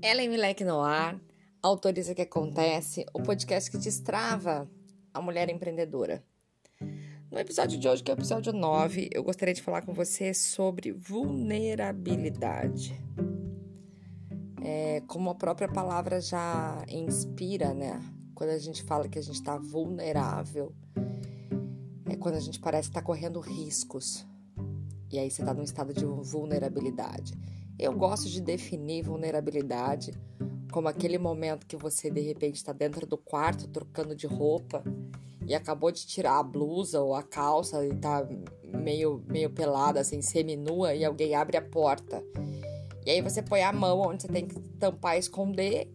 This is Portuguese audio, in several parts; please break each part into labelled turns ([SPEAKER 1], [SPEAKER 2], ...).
[SPEAKER 1] Ellen Milek no ar, autoriza que acontece, o podcast que destrava a mulher empreendedora. No episódio de hoje, que é o episódio 9, eu gostaria de falar com você sobre vulnerabilidade. É, como a própria palavra já inspira, né? Quando a gente fala que a gente está vulnerável, é quando a gente parece estar tá correndo riscos. E aí você está num estado de vulnerabilidade. Eu gosto de definir vulnerabilidade como aquele momento que você de repente está dentro do quarto trocando de roupa e acabou de tirar a blusa ou a calça e tá meio, meio pelada, assim, seminua, e alguém abre a porta. E aí você põe a mão onde você tem que tampar e esconder.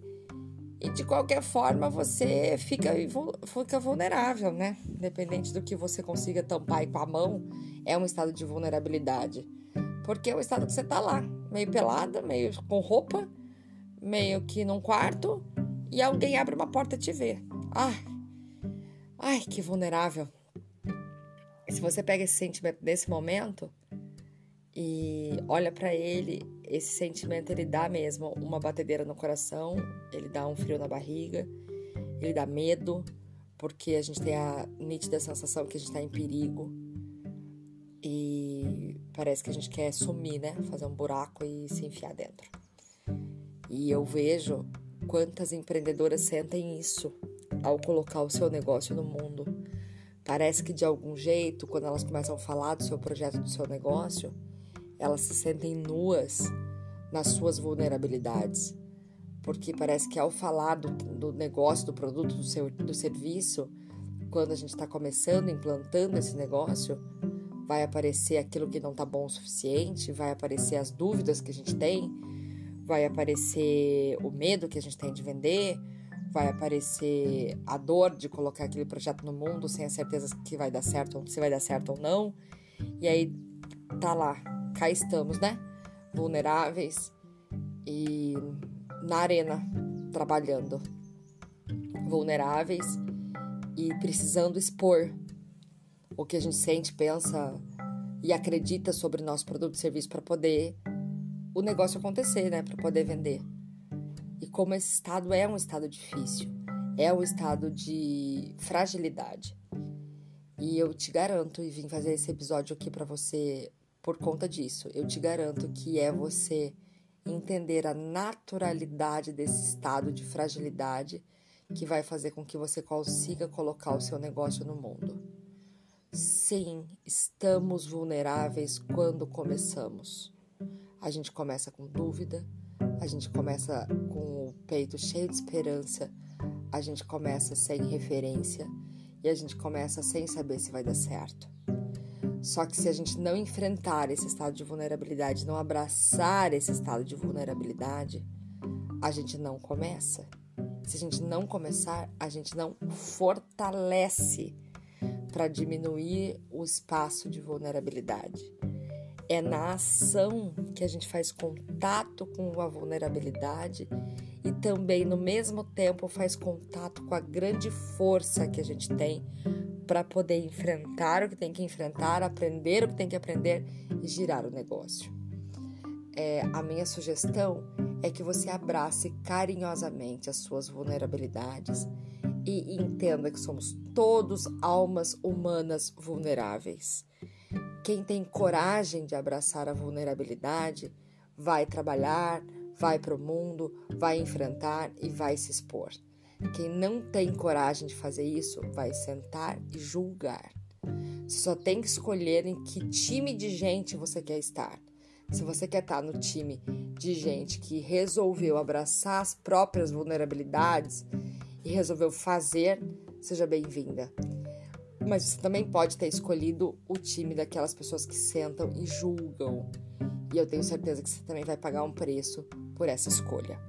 [SPEAKER 1] E de qualquer forma você fica, fica vulnerável, né? Independente do que você consiga tampar com a mão, é um estado de vulnerabilidade. Porque é o estado que você tá lá, meio pelada, meio com roupa, meio que num quarto, e alguém abre uma porta e te vê. Ai, ai, que vulnerável. Se você pega esse sentimento nesse momento e olha para ele, esse sentimento ele dá mesmo uma batedeira no coração, ele dá um frio na barriga, ele dá medo, porque a gente tem a nítida sensação que a gente está em perigo. E parece que a gente quer sumir, né? Fazer um buraco e se enfiar dentro. E eu vejo quantas empreendedoras sentem isso ao colocar o seu negócio no mundo. Parece que de algum jeito, quando elas começam a falar do seu projeto, do seu negócio, elas se sentem nuas nas suas vulnerabilidades. Porque parece que ao falar do, do negócio, do produto, do, seu, do serviço, quando a gente está começando, implantando esse negócio, vai aparecer aquilo que não está bom o suficiente, vai aparecer as dúvidas que a gente tem, vai aparecer o medo que a gente tem de vender, vai aparecer a dor de colocar aquele projeto no mundo sem a certeza que vai dar certo, se vai dar certo ou não. E aí tá lá, cá estamos, né? Vulneráveis e na arena trabalhando. Vulneráveis e precisando expor o que a gente sente, pensa e acredita sobre o nosso produto e serviço para poder o negócio acontecer, né, para poder vender. E como esse estado é um estado difícil, é um estado de fragilidade. E eu te garanto e vim fazer esse episódio aqui para você por conta disso. Eu te garanto que é você entender a naturalidade desse estado de fragilidade que vai fazer com que você consiga colocar o seu negócio no mundo. Sim, estamos vulneráveis quando começamos. A gente começa com dúvida, a gente começa com o peito cheio de esperança, a gente começa sem referência e a gente começa sem saber se vai dar certo. Só que se a gente não enfrentar esse estado de vulnerabilidade, não abraçar esse estado de vulnerabilidade, a gente não começa. Se a gente não começar, a gente não fortalece para diminuir o espaço de vulnerabilidade. É na ação que a gente faz contato com a vulnerabilidade e também, no mesmo tempo, faz contato com a grande força que a gente tem para poder enfrentar o que tem que enfrentar, aprender o que tem que aprender e girar o negócio. É, a minha sugestão é que você abrace carinhosamente as suas vulnerabilidades e entenda que somos todos almas humanas vulneráveis. Quem tem coragem de abraçar a vulnerabilidade vai trabalhar, vai para o mundo, vai enfrentar e vai se expor. Quem não tem coragem de fazer isso vai sentar e julgar. Você só tem que escolher em que time de gente você quer estar. Se você quer estar no time de gente que resolveu abraçar as próprias vulnerabilidades e resolveu fazer, seja bem-vinda. Mas você também pode ter escolhido o time daquelas pessoas que sentam e julgam. E eu tenho certeza que você também vai pagar um preço por essa escolha.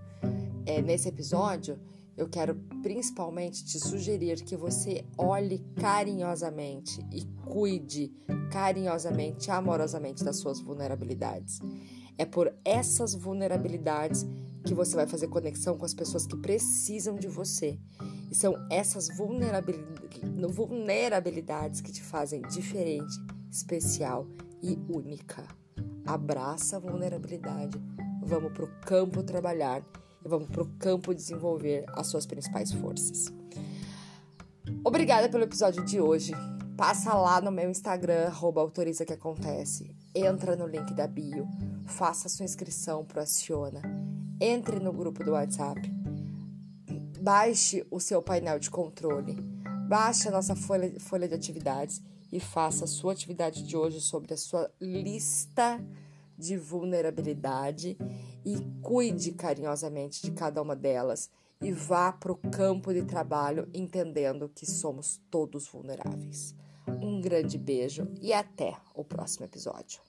[SPEAKER 1] É, nesse episódio, eu quero principalmente te sugerir que você olhe carinhosamente e cuide carinhosamente, amorosamente das suas vulnerabilidades. É por essas vulnerabilidades que você vai fazer conexão com as pessoas que precisam de você. E são essas vulnerabilidades que te fazem diferente, especial e única. Abraça a vulnerabilidade. Vamos pro campo trabalhar e vamos para o campo desenvolver as suas principais forças. Obrigada pelo episódio de hoje. Passa lá no meu Instagram, autoriza que acontece. Entra no link da bio, faça sua inscrição pro Aciona. Entre no grupo do WhatsApp. Baixe o seu painel de controle. Baixe a nossa folha, folha de atividades e faça a sua atividade de hoje sobre a sua lista de vulnerabilidade e cuide carinhosamente de cada uma delas e vá para o campo de trabalho entendendo que somos todos vulneráveis. Um grande beijo e até o próximo episódio.